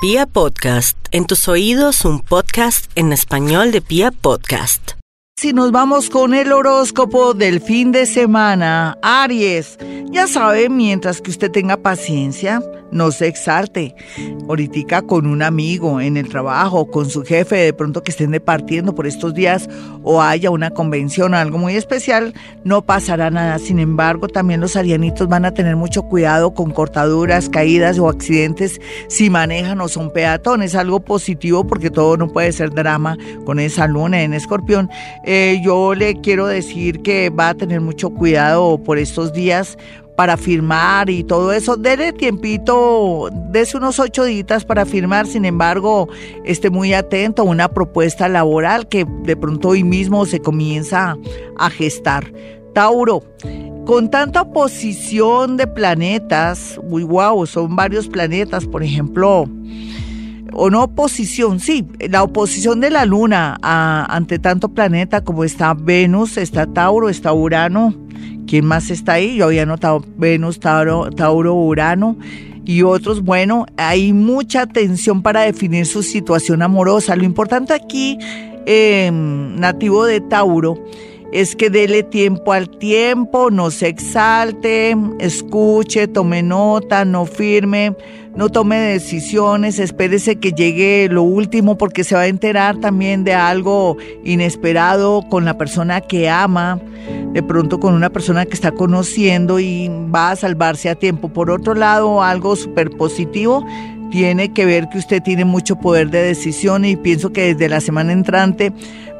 Pia Podcast, en tus oídos un podcast en español de Pia Podcast. Si nos vamos con el horóscopo del fin de semana, Aries, ya sabe, mientras que usted tenga paciencia, no se exalte. Ahorita con un amigo en el trabajo, con su jefe, de pronto que estén departiendo por estos días o haya una convención o algo muy especial, no pasará nada. Sin embargo, también los arianitos van a tener mucho cuidado con cortaduras, caídas o accidentes si manejan o son peatones. Algo positivo porque todo no puede ser drama con esa luna en escorpión. Eh, yo le quiero decir que va a tener mucho cuidado por estos días para firmar y todo eso. Dele tiempito, dése unos ocho días para firmar, sin embargo, esté muy atento a una propuesta laboral que de pronto hoy mismo se comienza a gestar. Tauro, con tanta oposición de planetas, muy guau, son varios planetas, por ejemplo, o no oposición, sí, la oposición de la Luna ante tanto planeta como está Venus, está Tauro, está Urano, ¿Quién más está ahí? Yo había notado Venus, Tauro, Tauro, Urano y otros. Bueno, hay mucha tensión para definir su situación amorosa. Lo importante aquí, em, nativo de Tauro, es que dele tiempo al tiempo, no se exalte, escuche, tome nota, no firme, no tome decisiones, espérese que llegue lo último porque se va a enterar también de algo inesperado con la persona que ama, de pronto con una persona que está conociendo y va a salvarse a tiempo. Por otro lado, algo súper positivo tiene que ver que usted tiene mucho poder de decisión y pienso que desde la semana entrante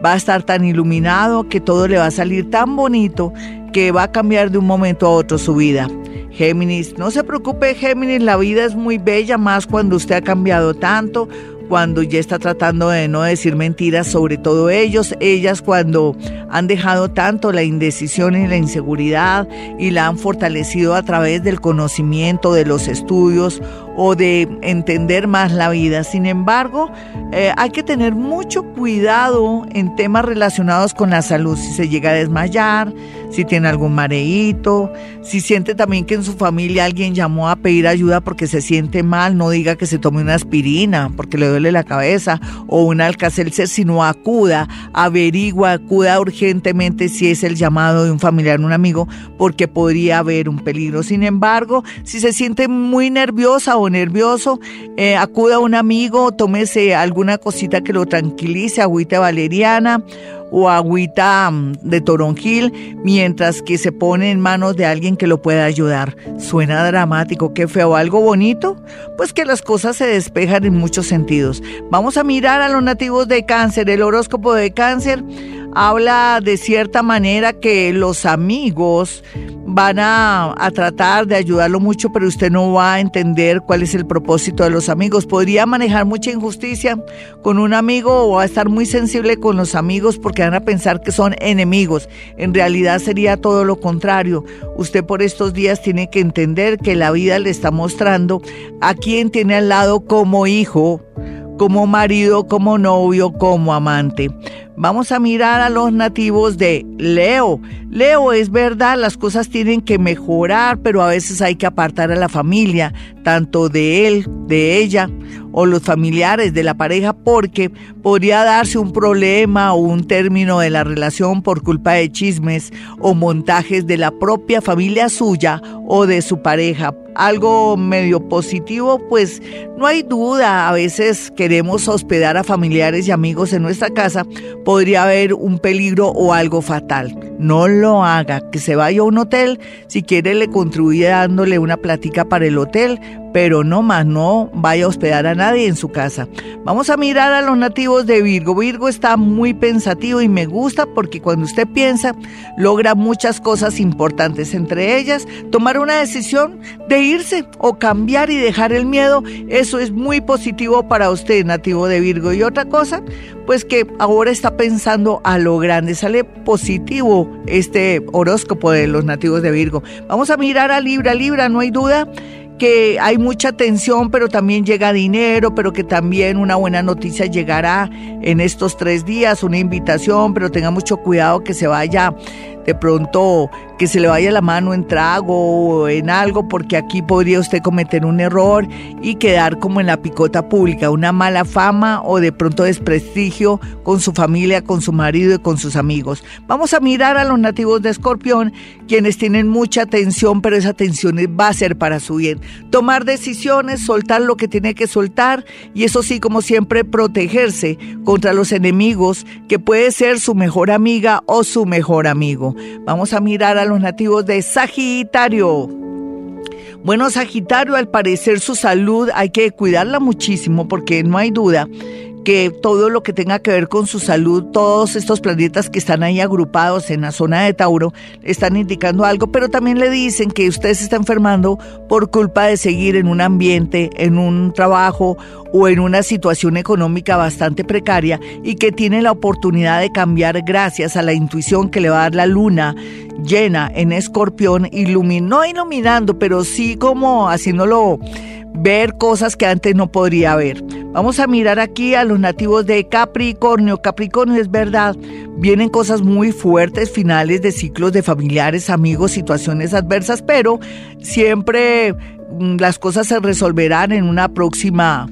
va a estar tan iluminado que todo le va a salir tan bonito que va a cambiar de un momento a otro su vida. Géminis, no se preocupe Géminis, la vida es muy bella más cuando usted ha cambiado tanto, cuando ya está tratando de no decir mentiras, sobre todo ellos, ellas cuando han dejado tanto la indecisión y la inseguridad y la han fortalecido a través del conocimiento, de los estudios o de entender más la vida. Sin embargo, eh, hay que tener mucho cuidado en temas relacionados con la salud. Si se llega a desmayar, si tiene algún mareíto, si siente también que en su familia alguien llamó a pedir ayuda porque se siente mal, no diga que se tome una aspirina porque le duele la cabeza o un alcacelcer, sino acuda, averigua, acuda urgentemente si es el llamado de un familiar, un amigo, porque podría haber un peligro. Sin embargo, si se siente muy nerviosa o nervioso, eh, acuda a un amigo, tómese alguna cosita que lo tranquilice, agüita valeriana o agüita mm, de toronjil, mientras que se pone en manos de alguien que lo pueda ayudar. Suena dramático, qué feo, algo bonito, pues que las cosas se despejan en muchos sentidos. Vamos a mirar a los nativos de cáncer, el horóscopo de cáncer habla de cierta manera que los amigos van a, tratar de ayudarlo mucho, pero usted no va a entender cuál es el propósito de los amigos. Podría manejar mucha injusticia con un amigo o a estar muy sensible con los amigos porque van a pensar que son enemigos. En realidad sería todo lo contrario. Usted por estos días tiene que entender que la vida le está mostrando a quien tiene al lado como hijo como marido, como novio, como amante. Vamos a mirar a los nativos de Leo. Leo, es verdad, las cosas tienen que mejorar, pero a veces hay que apartar a la familia, tanto de él, de ella o los familiares de la pareja, porque podría darse un problema o un término de la relación por culpa de chismes o montajes de la propia familia suya o de su pareja algo medio positivo, pues no hay duda, a veces queremos hospedar a familiares y amigos en nuestra casa, podría haber un peligro o algo fatal. No lo haga, que se vaya a un hotel, si quiere le contribuye dándole una platica para el hotel, pero no más, no vaya a hospedar a nadie en su casa. Vamos a mirar a los nativos de Virgo. Virgo está muy pensativo y me gusta porque cuando usted piensa, logra muchas cosas importantes, entre ellas tomar una decisión de irse o cambiar y dejar el miedo. Eso es muy positivo para usted, nativo de Virgo. Y otra cosa, pues que ahora está pensando a lo grande. Sale positivo este horóscopo de los nativos de Virgo. Vamos a mirar a Libra. Libra, no hay duda que hay mucha tensión, pero también llega dinero, pero que también una buena noticia llegará en estos tres días, una invitación, pero tenga mucho cuidado que se vaya de pronto que se le vaya la mano en trago o en algo, porque aquí podría usted cometer un error y quedar como en la picota pública, una mala fama o de pronto desprestigio con su familia, con su marido y con sus amigos. Vamos a mirar a los nativos de Escorpión, quienes tienen mucha atención, pero esa atención va a ser para su bien. Tomar decisiones, soltar lo que tiene que soltar y eso sí, como siempre, protegerse contra los enemigos, que puede ser su mejor amiga o su mejor amigo. Vamos a mirar a los nativos de Sagitario. Bueno, Sagitario, al parecer su salud hay que cuidarla muchísimo porque no hay duda que todo lo que tenga que ver con su salud, todos estos planetas que están ahí agrupados en la zona de Tauro, están indicando algo, pero también le dicen que usted se está enfermando por culpa de seguir en un ambiente, en un trabajo o en una situación económica bastante precaria y que tiene la oportunidad de cambiar gracias a la intuición que le va a dar la luna llena en escorpión, no iluminando, pero sí como haciéndolo ver cosas que antes no podría ver. Vamos a mirar aquí a los nativos de Capricornio. Capricornio es verdad, vienen cosas muy fuertes, finales de ciclos de familiares, amigos, situaciones adversas, pero siempre mm, las cosas se resolverán en una próxima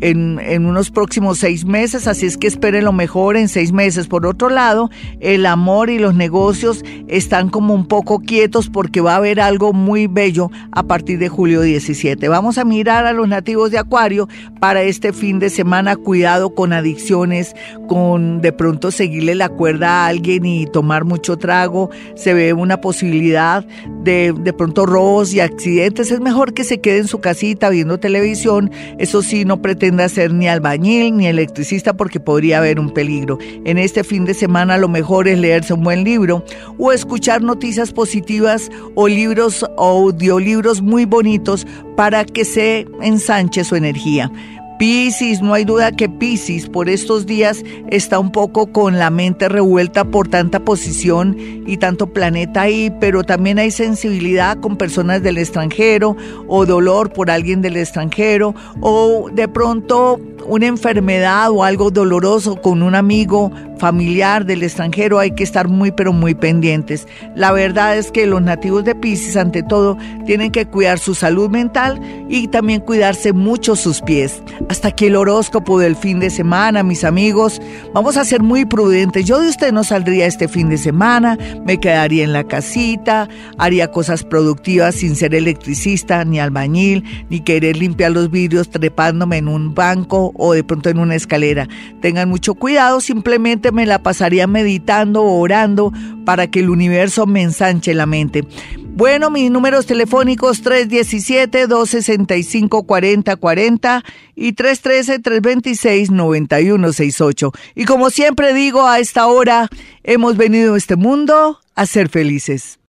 en, unos próximos seis meses, así es que esperen lo mejor en seis meses. Por otro lado, el amor y los negocios están como un poco quietos porque va a haber algo muy bello a partir de julio 17. Vamos a mirar a los nativos de Acuario para este fin de semana. Cuidado con adicciones, con de pronto seguirle la cuerda a alguien y tomar mucho trago. Se ve una posibilidad de de pronto robos y accidentes. Es mejor que se quede en su casita viendo televisión. Eso sí, no pretende a ser ni albañil ni electricista porque podría haber un peligro. En este fin de semana lo mejor es leerse un buen libro o escuchar noticias positivas o libros o audiolibros muy bonitos para que se ensanche su energía. Piscis, no hay duda que Piscis por estos días está un poco con la mente revuelta por tanta posición y tanto planeta ahí, pero también hay sensibilidad con personas del extranjero o dolor por alguien del extranjero o de pronto una enfermedad o algo doloroso con un amigo familiar del extranjero, hay que estar muy pero muy pendientes. La verdad es que los nativos de Pisces ante todo tienen que cuidar su salud mental y también cuidarse mucho sus pies. Hasta aquí el horóscopo del fin de semana, mis amigos. Vamos a ser muy prudentes. Yo de usted no saldría este fin de semana, me quedaría en la casita, haría cosas productivas sin ser electricista, ni albañil, ni querer limpiar los vidrios trepándome en un banco o de pronto en una escalera. Tengan mucho cuidado, simplemente me la pasaría meditando o orando para que el universo me ensanche la mente. Bueno, mis números telefónicos 317-265-4040 y 313-326-9168. Y como siempre digo, a esta hora hemos venido a este mundo a ser felices.